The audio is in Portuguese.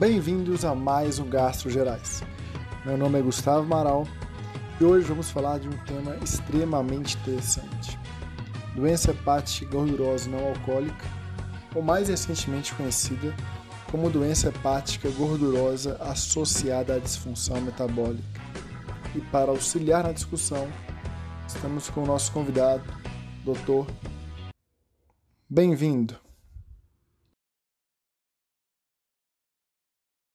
Bem-vindos a mais um Gastro Gerais. Meu nome é Gustavo Amaral e hoje vamos falar de um tema extremamente interessante: doença hepática gordurosa não alcoólica, ou mais recentemente conhecida como doença hepática gordurosa associada à disfunção metabólica. E para auxiliar na discussão, estamos com o nosso convidado, doutor. Bem-vindo.